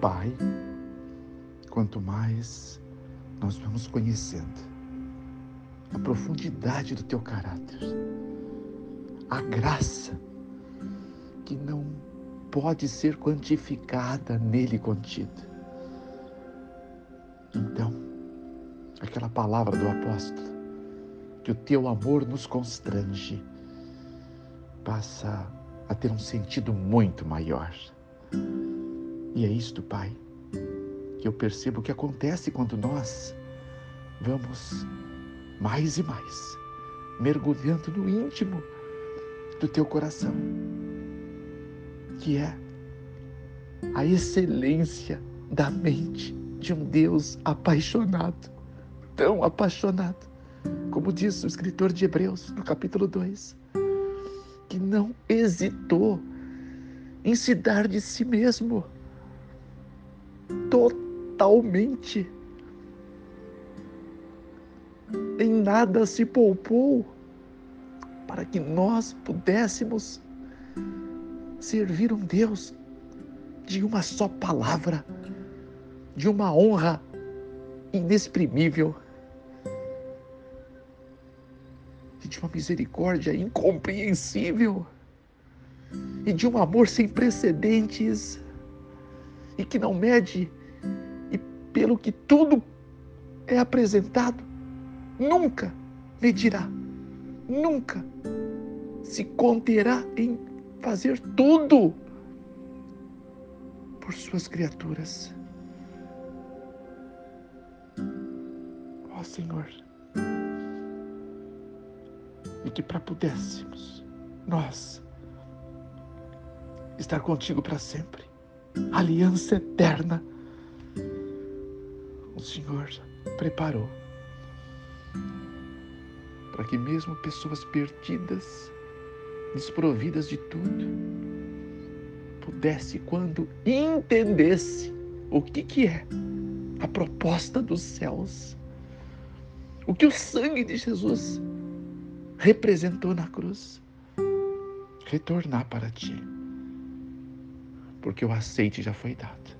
Pai, quanto mais nós vamos conhecendo a profundidade do teu caráter, a graça que não pode ser quantificada nele contida. Então, aquela palavra do apóstolo, que o teu amor nos constrange, passa a ter um sentido muito maior. E é isto, Pai, que eu percebo que acontece quando nós vamos mais e mais mergulhando no íntimo do teu coração, que é a excelência da mente de um Deus apaixonado, tão apaixonado, como diz o escritor de Hebreus no capítulo 2, que não hesitou em se dar de si mesmo totalmente. Em nada se poupou para que nós pudéssemos servir um Deus de uma só palavra, de uma honra inexprimível e de uma misericórdia incompreensível e de um amor sem precedentes e que não mede e pelo que tudo é apresentado nunca medirá, nunca se conterá em fazer tudo por suas criaturas. Ó oh, Senhor, e que para pudéssemos nós estar contigo para sempre, aliança eterna, o Senhor preparou para que mesmo pessoas perdidas, desprovidas de tudo, pudesse, quando entendesse o que, que é a proposta dos céus, o que o sangue de Jesus representou na cruz, retornar para ti, porque o aceite já foi dado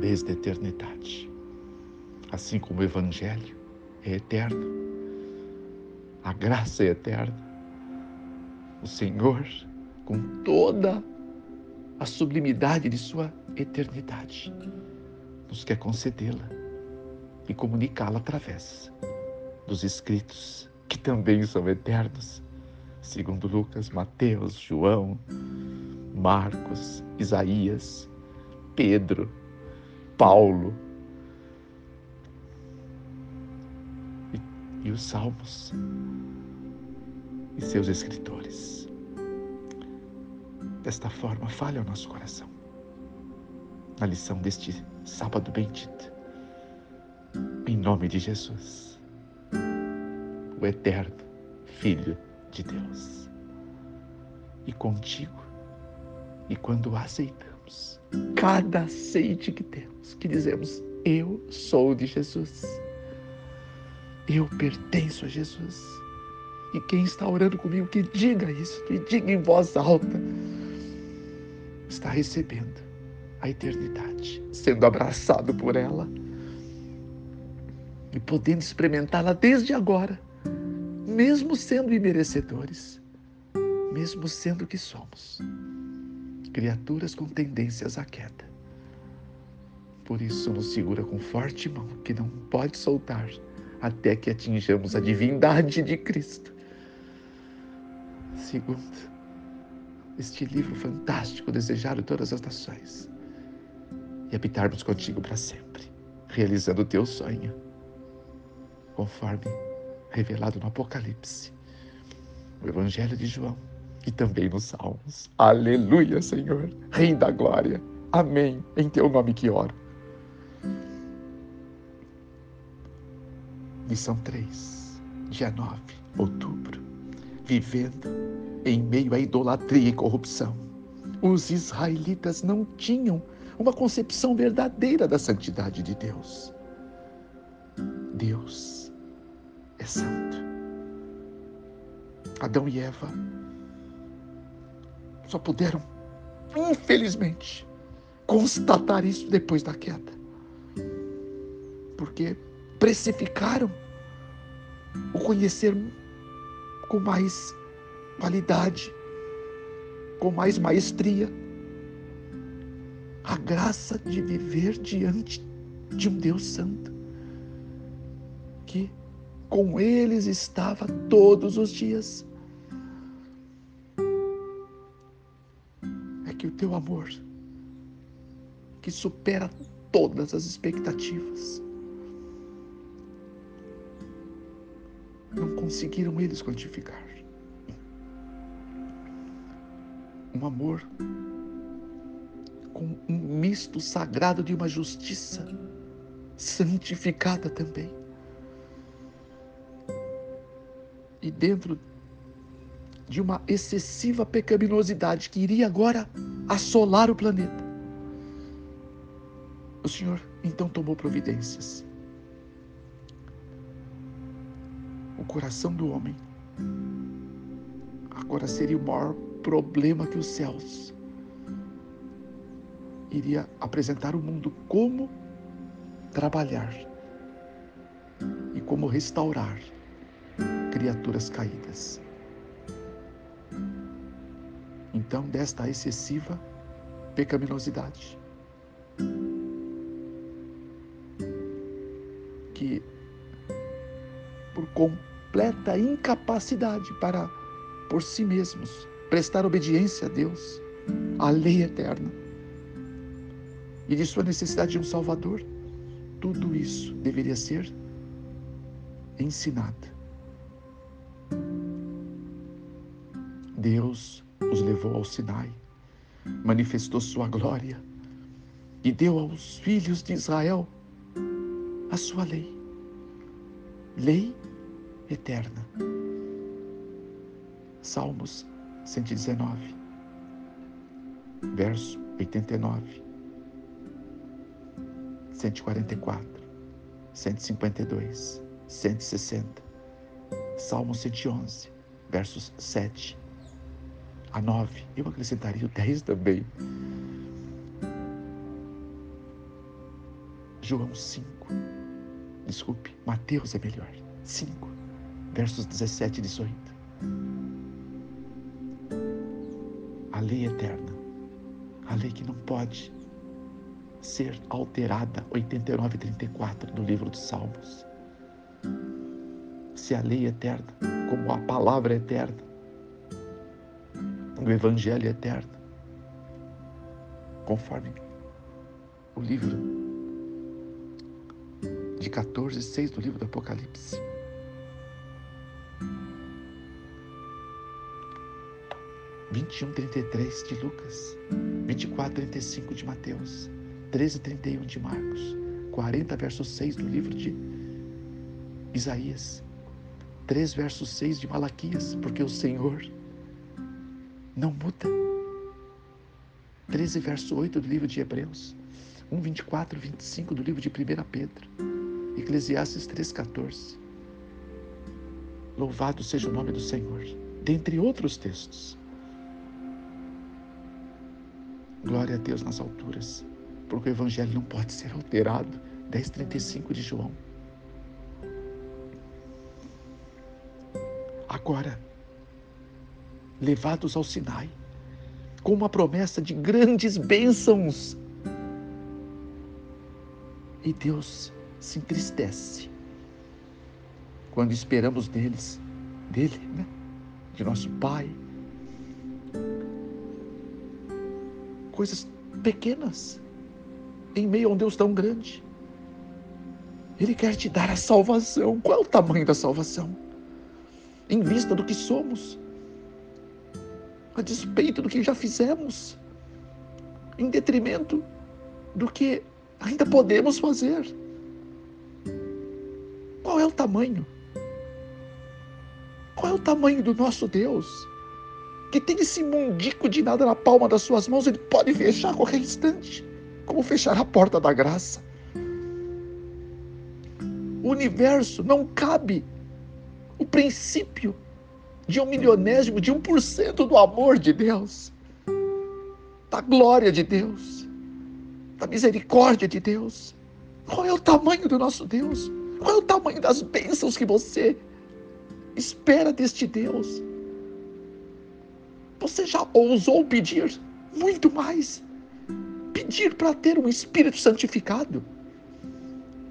desde a eternidade, assim como o Evangelho é eterno a graça é eterna. O Senhor, com toda a sublimidade de Sua eternidade, nos quer concedê-la e comunicá-la através dos escritos, que também são eternos, segundo Lucas, Mateus, João, Marcos, Isaías, Pedro, Paulo e, e os Salmos e seus escritores. Desta forma, fale ao nosso coração. Na lição deste sábado bendito. Em nome de Jesus, o eterno Filho de Deus. E contigo, e quando aceitamos, cada aceite que temos, que dizemos, eu sou de Jesus. Eu pertenço a Jesus e quem está orando comigo, que diga isso, que diga em voz alta, está recebendo a eternidade, sendo abraçado por ela e podendo experimentá-la desde agora, mesmo sendo imerecedores, mesmo sendo que somos criaturas com tendências à queda. Por isso, nos segura com forte mão que não pode soltar até que atinjamos a divindade de Cristo segundo este livro fantástico desejado todas as nações e habitarmos contigo para sempre, realizando o teu sonho, conforme revelado no Apocalipse, no Evangelho de João e também nos Salmos. Aleluia, Senhor, Rei da Glória. Amém. Em teu nome que oro. Lição 3, dia 9, outubro. Vivendo em meio à idolatria e corrupção. Os israelitas não tinham uma concepção verdadeira da santidade de Deus. Deus é santo. Adão e Eva só puderam, infelizmente, constatar isso depois da queda. Porque precificaram o conhecer com mais qualidade, com mais maestria. A graça de viver diante de um Deus Santo, que com eles estava todos os dias. Que o teu amor, que supera todas as expectativas, não conseguiram eles quantificar. Um amor com um misto sagrado de uma justiça santificada também. E dentro de uma excessiva pecaminosidade que iria agora assolar o planeta. O Senhor então tomou providências. O coração do homem agora seria o maior problema que os céus iria apresentar ao mundo como trabalhar e como restaurar criaturas caídas. Então, desta excessiva pecaminosidade, que por completa incapacidade para por si mesmos prestar obediência a Deus, à lei eterna, e de sua necessidade de um Salvador, tudo isso deveria ser ensinado. Deus os levou ao Sinai, manifestou sua glória e deu aos filhos de Israel a sua lei, lei eterna. Salmos 119, verso 89, 144, 152, 160, Salmo 111, versos 7 a 9. Eu acrescentaria o 10 também. João 5. Desculpe, Mateus é melhor. 5, versos 17 e 18. lei eterna, a lei que não pode ser alterada, 89 e 34 do livro dos Salmos. Se a lei eterna, como a palavra eterna, o evangelho é eterno, conforme o livro de 14, 6 do livro do Apocalipse. 21, 33 de Lucas, 24, 35 de Mateus, 13, 31 de Marcos, 40, verso 6 do livro de Isaías, 3, verso 6 de Malaquias, porque o Senhor não muda. 13, verso 8 do livro de Hebreus, 1, 24, 25 do livro de 1 Pedro, Eclesiastes 3, 14. Louvado seja o nome do Senhor. Dentre outros textos. Glória a Deus nas alturas, porque o Evangelho não pode ser alterado. 10,35 de João. Agora, levados ao Sinai, com uma promessa de grandes bênçãos. E Deus se entristece quando esperamos deles, dele, né? de nosso Pai, coisas pequenas em meio a um Deus tão grande. Ele quer te dar a salvação. Qual é o tamanho da salvação? Em vista do que somos, a despeito do que já fizemos, em detrimento do que ainda podemos fazer. Qual é o tamanho? Qual é o tamanho do nosso Deus? que tem esse mundico de nada na palma das suas mãos, ele pode fechar a qualquer instante, como fechar a porta da graça. O universo não cabe o princípio de um milionésimo, de um por cento do amor de Deus, da glória de Deus, da misericórdia de Deus? Qual é o tamanho do nosso Deus? Qual é o tamanho das bênçãos que você espera deste Deus? Você já ousou pedir muito mais? Pedir para ter um espírito santificado?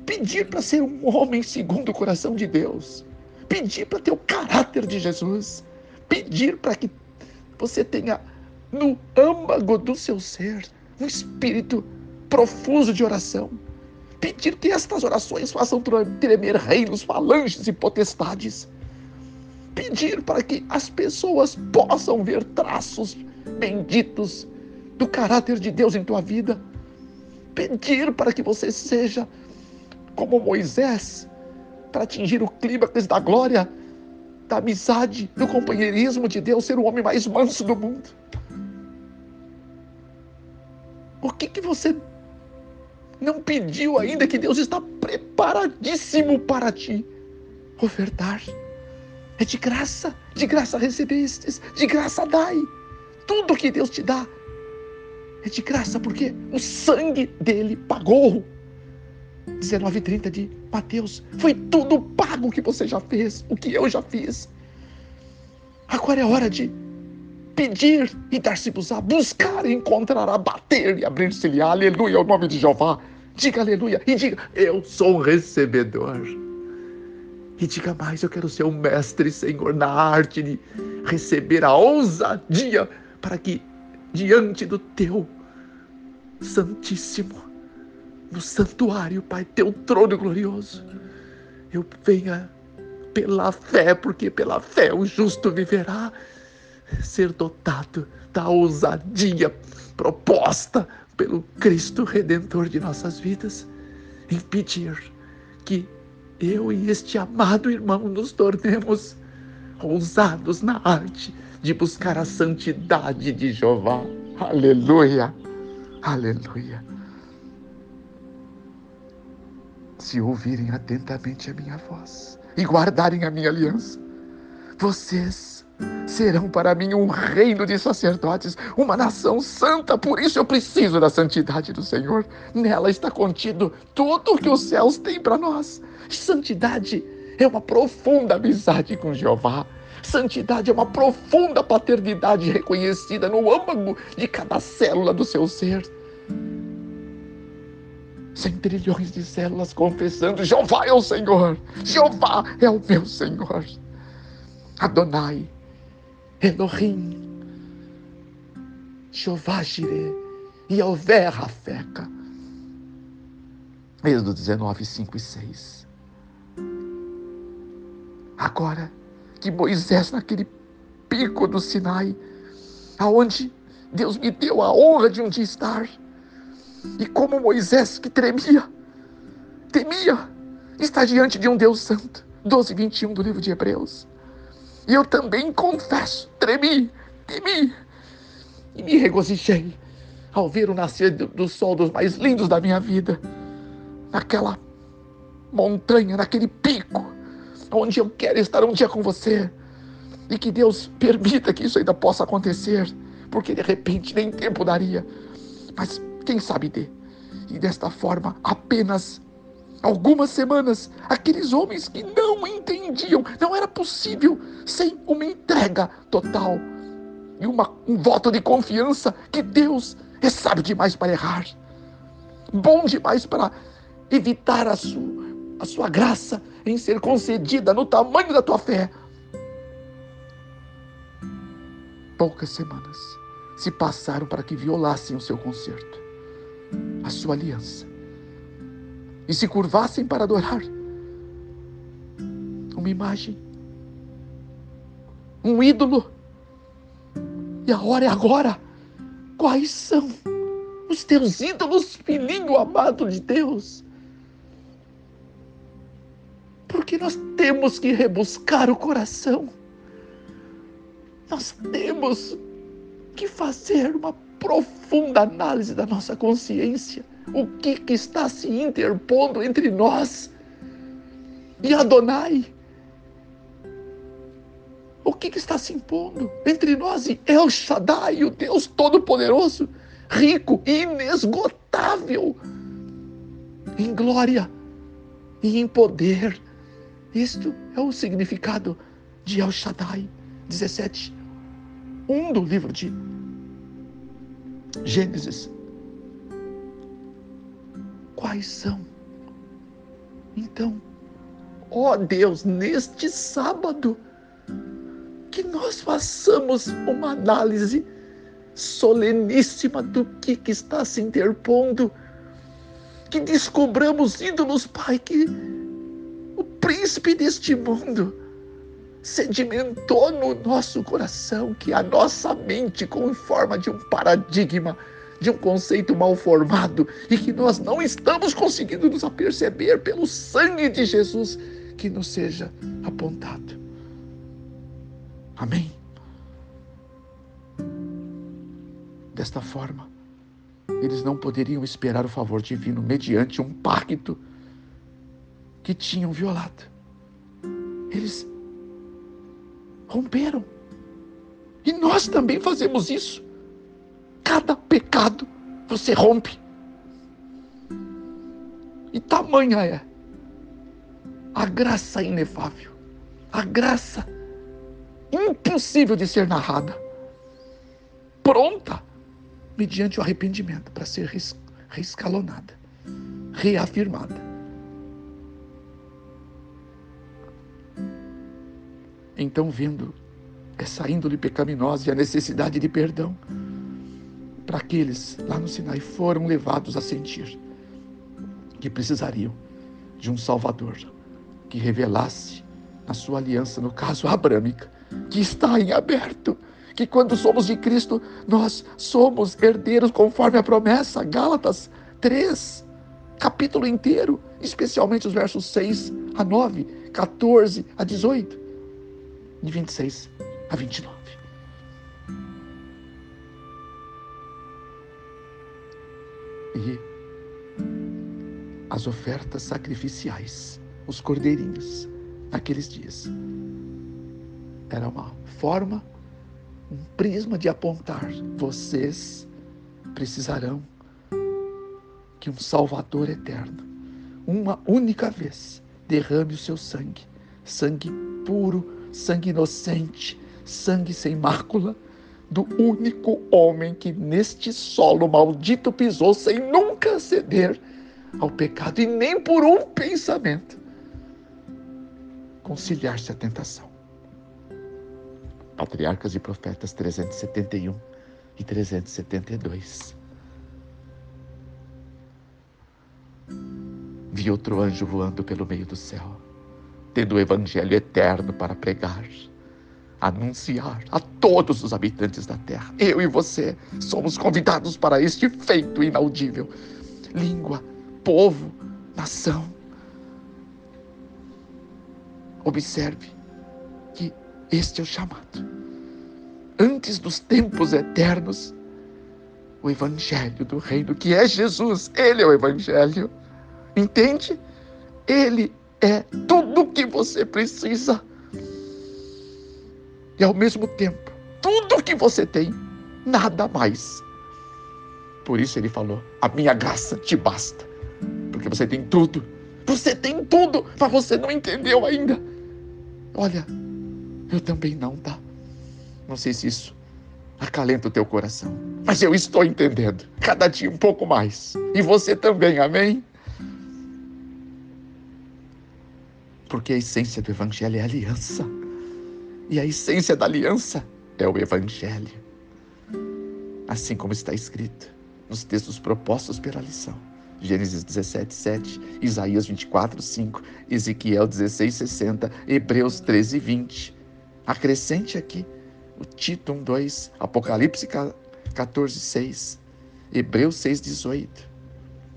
Pedir para ser um homem segundo o coração de Deus? Pedir para ter o caráter de Jesus? Pedir para que você tenha no âmago do seu ser um espírito profuso de oração? Pedir que estas orações façam tremer reinos, falanges e potestades? pedir para que as pessoas possam ver traços benditos do caráter de Deus em tua vida. Pedir para que você seja como Moisés, para atingir o clímax da glória, da amizade, do companheirismo de Deus, ser o homem mais manso do mundo. O que, que você não pediu ainda que Deus está preparadíssimo para te ofertar? É de graça, de graça recebestes, de graça dai. Tudo que Deus te dá é de graça, porque o sangue dele pagou. 19:30 de Mateus. Foi tudo pago que você já fez, o que eu já fiz. Agora é hora de pedir e dar-se-vos-á, buscar e encontrar, bater e abrir-se-lhe. Aleluia, o nome de Jeová. Diga aleluia e diga: Eu sou um recebedor. E diga mais: eu quero ser um mestre, Senhor, na arte de receber a ousadia para que, diante do teu Santíssimo, no santuário, Pai, teu trono glorioso, eu venha pela fé, porque pela fé o justo viverá, ser dotado da ousadia proposta pelo Cristo Redentor de nossas vidas, impedir que eu e este amado irmão nos tornemos ousados na arte de buscar a santidade de Jeová. Aleluia, aleluia. Se ouvirem atentamente a minha voz e guardarem a minha aliança, vocês serão para mim um reino de sacerdotes, uma nação santa. Por isso eu preciso da santidade do Senhor. Nela está contido tudo o que os céus têm para nós. Santidade é uma profunda amizade com Jeová. Santidade é uma profunda paternidade reconhecida no âmago de cada célula do seu ser. Cem trilhões de células confessando: Jeová é o Senhor, Jeová é o meu Senhor. Adonai, Elohim, Jeová Jireh, Yahvé Rafeca. Êxodo 19, 5 e 6. Agora que Moisés, naquele pico do Sinai, aonde Deus me deu a honra de um dia estar, e como Moisés que tremia, temia, está diante de um Deus Santo. 12, 21 do livro de Hebreus. E eu também confesso, tremi, temi e me regozijei ao ver o nascer do sol dos mais lindos da minha vida, naquela montanha, naquele pico, onde eu quero estar um dia com você. E que Deus permita que isso ainda possa acontecer, porque de repente nem tempo daria. Mas quem sabe dê. E desta forma, apenas algumas semanas, aqueles homens que não entendiam, não era possível sem uma entrega total e uma, um voto de confiança que Deus é sábio demais para errar, bom demais para evitar a sua, a sua graça em ser concedida no tamanho da tua fé. Poucas semanas se passaram para que violassem o seu concerto, a sua aliança e se curvassem para adorar uma imagem, um ídolo. E a hora é agora. Quais são os teus ídolos, filhinho amado de Deus? Porque nós temos que rebuscar o coração. Nós temos que fazer uma profunda análise da nossa consciência o que, que está se interpondo entre nós e Adonai? O que, que está se impondo entre nós e El Shaddai, o Deus Todo-Poderoso? rico e inesgotável em glória e em poder. Isto é o significado de El Shaddai 17, 1 do livro de Gênesis. Quais são? Então, ó Deus, neste sábado, que nós façamos uma análise soleníssima do que, que está se interpondo, que descobramos ídolos, Pai, que o príncipe deste mundo sedimentou no nosso coração, que a nossa mente, com forma de um paradigma, de um conceito mal formado e que nós não estamos conseguindo nos aperceber pelo sangue de Jesus que nos seja apontado. Amém. Desta forma, eles não poderiam esperar o favor divino mediante um pacto que tinham violado. Eles romperam. E nós também fazemos isso. Cada pecado você rompe. E tamanha é a graça inefável, a graça impossível de ser narrada, pronta mediante o arrependimento para ser reescalonada, reafirmada. Então, vendo essa índole pecaminosa e a necessidade de perdão, para aqueles lá no Sinai foram levados a sentir que precisariam de um Salvador que revelasse a sua aliança, no caso abrâmica, que está em aberto que quando somos de Cristo, nós somos herdeiros conforme a promessa. Gálatas 3, capítulo inteiro, especialmente os versos 6 a 9, 14 a 18, de 26 a 29. E as ofertas sacrificiais, os cordeirinhos, naqueles dias, era uma forma um prisma de apontar: vocês precisarão que um Salvador eterno, uma única vez, derrame o seu sangue, sangue puro, sangue inocente, sangue sem mácula, do único homem que neste solo maldito pisou sem nunca ceder ao pecado e nem por um pensamento conciliar-se à tentação. Patriarcas e Profetas 371 e 372. Vi outro anjo voando pelo meio do céu, tendo o evangelho eterno para pregar, anunciar a todos os habitantes da terra. Eu e você somos convidados para este feito inaudível. Língua, povo, nação. Observe que este é o chamado. Antes dos tempos eternos, o Evangelho do Reino, que é Jesus, Ele é o Evangelho. Entende? Ele é tudo o que você precisa. E ao mesmo tempo, tudo o que você tem, nada mais. Por isso ele falou: A minha graça te basta. Porque você tem tudo. Você tem tudo, mas você não entendeu ainda. Olha, eu também não, tá? Não sei se isso acalenta o teu coração. Mas eu estou entendendo. Cada dia um pouco mais. E você também, amém? Porque a essência do Evangelho é aliança. E a essência da aliança é o Evangelho. Assim como está escrito nos textos propostos pela lição. Gênesis 17, 7, Isaías 24, 5, Ezequiel 16, 60, Hebreus 13, 20. Acrescente aqui o Tito 1, 2, Apocalipse 14, 6, Hebreus 6, 18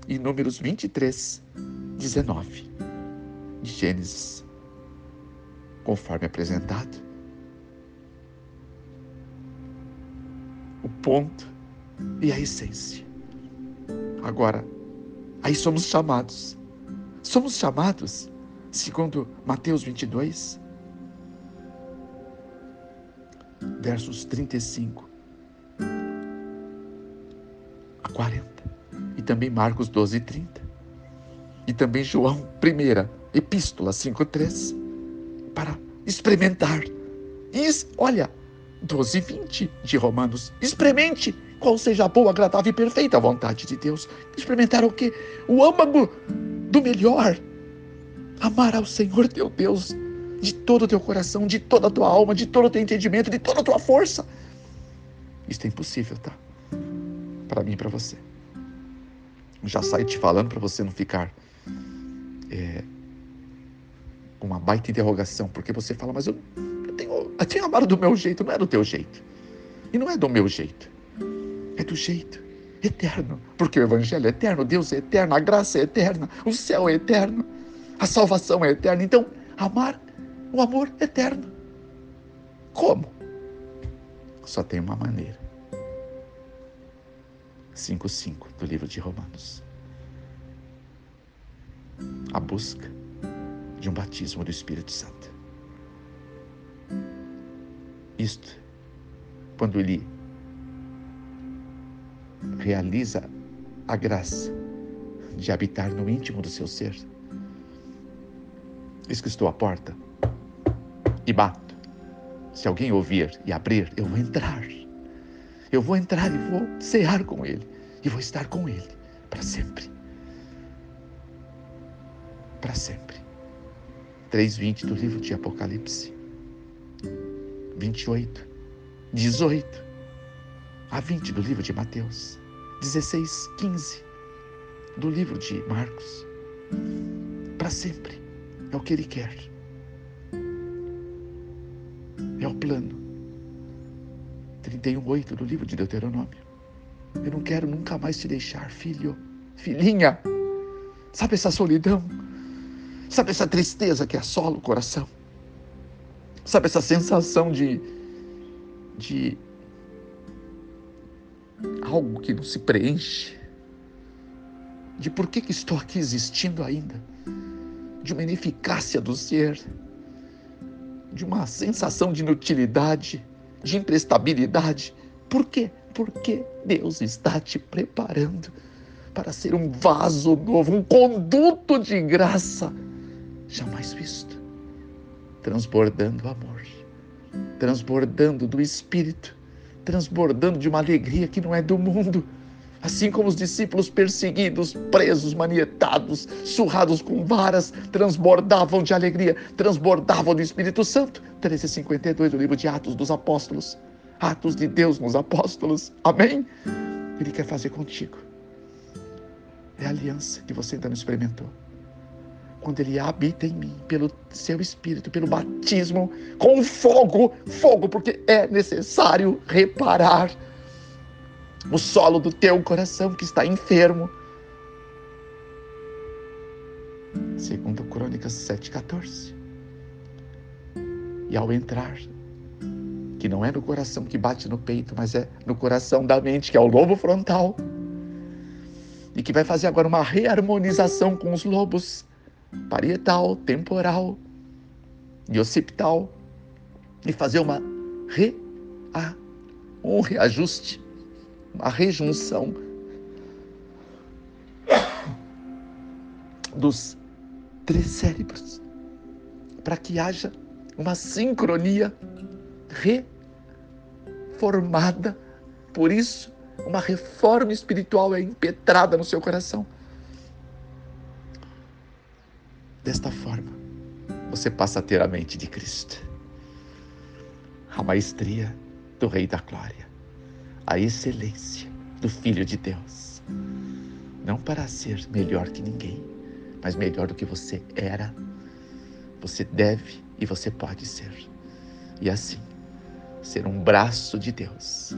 e Números 23, 19 de Gênesis, conforme apresentado. O ponto e a essência. Agora, aí somos chamados. Somos chamados, segundo Mateus 22, versos 35 40. E também Marcos 12, 30. E também João, primeira epístola 5, 3. Para experimentar. E, olha, 12, 20 de Romanos. Experimente qual seja a boa, agradável e perfeita vontade de Deus. Experimentar o quê? O âmago do melhor. Amar ao Senhor teu Deus de todo o teu coração, de toda a tua alma, de todo o teu entendimento, de toda a tua força. Isso é impossível, tá? Para mim e para você. Já saio te falando para você não ficar é, uma baita interrogação, porque você fala, mas eu, eu, tenho, eu tenho amado do meu jeito, não é do teu jeito. E não é do meu jeito, é do jeito eterno, porque o Evangelho é eterno, Deus é eterno, a graça é eterna, o céu é eterno, a salvação é eterna. Então, amar o amor eterno. Como? Só tem uma maneira. 5.5 do livro de Romanos. A busca de um batismo do Espírito Santo. Isto, quando ele realiza a graça de habitar no íntimo do seu ser. Eis que estou à porta e bato. Se alguém ouvir e abrir, eu vou entrar. Eu vou entrar e vou cear com ele. E vou estar com ele para sempre. Para sempre. 3,20 do livro de Apocalipse. 28, 18 a 20 do livro de Mateus. 16, 15 do livro de Marcos. Para sempre. É o que ele quer. É o plano. 31,8 do livro de Deuteronômio. Eu não quero nunca mais te deixar, filho, filhinha. Sabe essa solidão? Sabe essa tristeza que assola o coração? Sabe essa sensação de, de algo que não se preenche? De por que, que estou aqui existindo ainda? De uma ineficácia do ser? de uma sensação de inutilidade, de imprestabilidade. Por quê? Porque Deus está te preparando para ser um vaso novo, um conduto de graça jamais visto, transbordando amor, transbordando do Espírito, transbordando de uma alegria que não é do mundo Assim como os discípulos perseguidos, presos, manietados, surrados com varas, transbordavam de alegria, transbordavam do Espírito Santo. 1352 do livro de Atos dos Apóstolos. Atos de Deus nos apóstolos. Amém? Ele quer fazer contigo. É a aliança que você ainda não experimentou. Quando ele habita em mim, pelo seu espírito, pelo batismo, com fogo, fogo, porque é necessário reparar o solo do teu coração que está enfermo. Segundo Crônicas 7,14. E ao entrar, que não é no coração que bate no peito, mas é no coração da mente, que é o lobo frontal, e que vai fazer agora uma reharmonização com os lobos parietal, temporal e occipital, e fazer uma re, a, um reajuste a rejunção dos três cérebros, para que haja uma sincronia reformada. Por isso, uma reforma espiritual é impetrada no seu coração. Desta forma, você passa a ter a mente de Cristo, a maestria do Rei da Glória a excelência do Filho de Deus. Não para ser melhor que ninguém, mas melhor do que você era, você deve e você pode ser. E assim, ser um braço de Deus,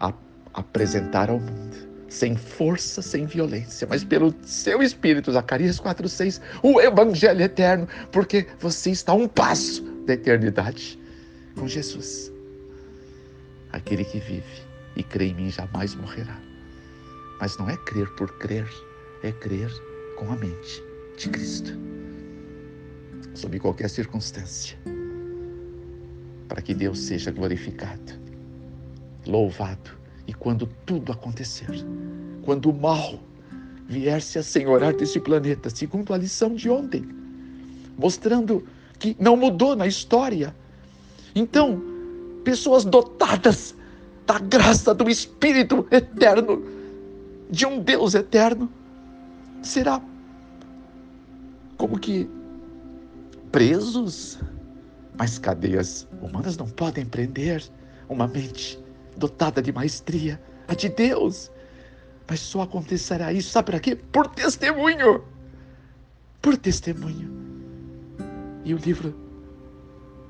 a apresentar ao mundo, sem força, sem violência, mas pelo seu Espírito, Zacarias 4,6, o Evangelho eterno, porque você está a um passo da eternidade com Jesus. Aquele que vive e crê em mim jamais morrerá. Mas não é crer por crer, é crer com a mente de Cristo. Sob qualquer circunstância. Para que Deus seja glorificado, louvado E quando tudo acontecer, quando o mal vier se assenhorar desse planeta, segundo a lição de ontem, mostrando que não mudou na história. Então, pessoas dotadas da graça do Espírito eterno, de um Deus eterno, será como que presos, mas cadeias humanas não podem prender uma mente dotada de maestria, a de Deus. Mas só acontecerá isso, sabe para quê? Por testemunho. Por testemunho. E o livro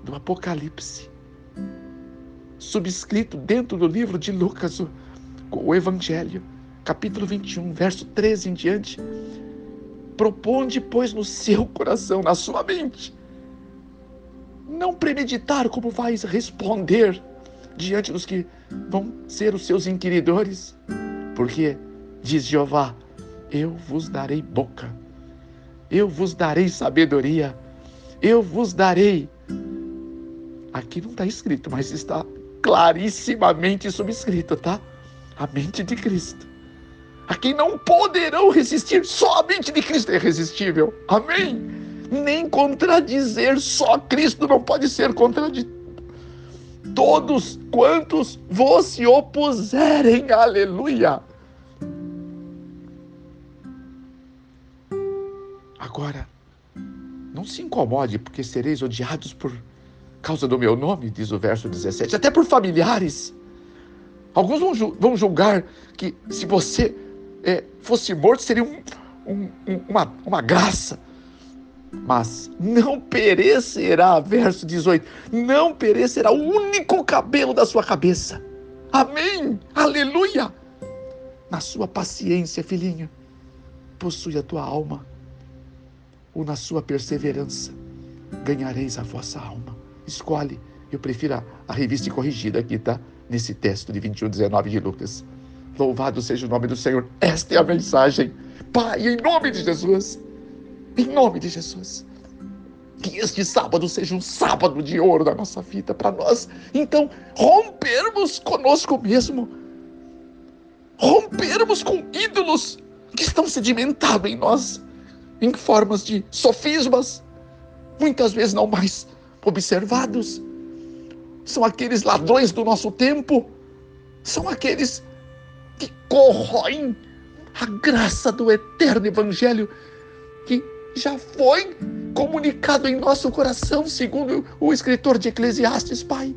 do Apocalipse, subscrito dentro do livro de Lucas, o, o Evangelho, capítulo 21, verso 13 em diante, Proponde, pois, no seu coração, na sua mente, não premeditar como vais responder diante dos que vão ser os seus inquiridores, porque, diz Jeová, eu vos darei boca, eu vos darei sabedoria, eu vos darei. Aqui não está escrito, mas está clarissimamente subscrito, tá? A mente de Cristo a quem não poderão resistir. Só a mente de Cristo é irresistível. Amém? Nem contradizer, só Cristo não pode ser contradito. Todos quantos vos se opuserem, aleluia. Agora, não se incomode, porque sereis odiados por causa do meu nome, diz o verso 17, até por familiares. Alguns vão julgar que se você é, fosse morto, seria um, um, uma, uma graça. Mas não perecerá, verso 18, não perecerá o único cabelo da sua cabeça. Amém, aleluia. Na sua paciência, filhinho, possui a tua alma, ou na sua perseverança, ganhareis a vossa alma. Escolhe, eu prefiro a, a revista corrigida aqui, tá? Nesse texto de 21, 19 de Lucas. Louvado seja o nome do Senhor. Esta é a mensagem. Pai, em nome de Jesus. Em nome de Jesus. Que este sábado seja um sábado de ouro da nossa vida para nós. Então, rompermos conosco mesmo. Rompermos com ídolos que estão sedimentados em nós, em formas de sofismas, muitas vezes não mais observados. São aqueles ladrões do nosso tempo, são aqueles que corroem a graça do eterno Evangelho já foi comunicado em nosso coração, segundo o escritor de Eclesiastes, Pai.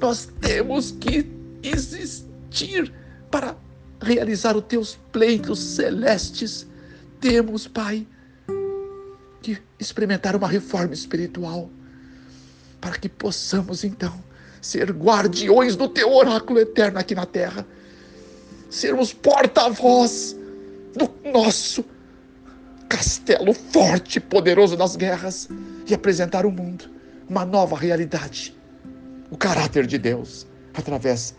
Nós temos que existir para realizar os teus pleitos celestes. Temos, Pai, que experimentar uma reforma espiritual para que possamos então ser guardiões do teu oráculo eterno aqui na terra sermos porta-voz do nosso castelo forte e poderoso das guerras e apresentar ao mundo uma nova realidade, o caráter de Deus, através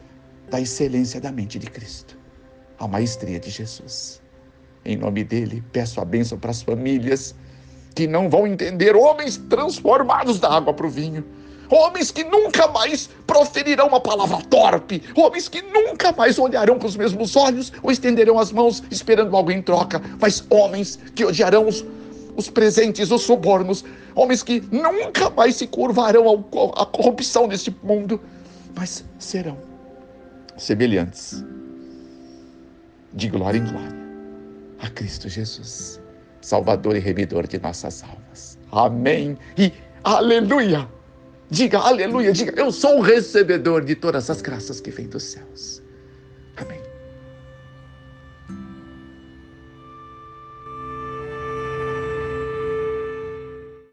da excelência da mente de Cristo, a maestria de Jesus. Em nome dele, peço a bênção para as famílias que não vão entender homens transformados da água para o vinho homens que nunca mais proferirão uma palavra torpe, homens que nunca mais olharão com os mesmos olhos ou estenderão as mãos esperando algo em troca, mas homens que odiarão os, os presentes, os subornos, homens que nunca mais se curvarão à corrupção deste mundo, mas serão semelhantes. De glória em glória a Cristo Jesus, Salvador e Remidor de nossas almas. Amém e aleluia! Diga aleluia, diga eu sou o recebedor de todas as graças que vêm dos céus.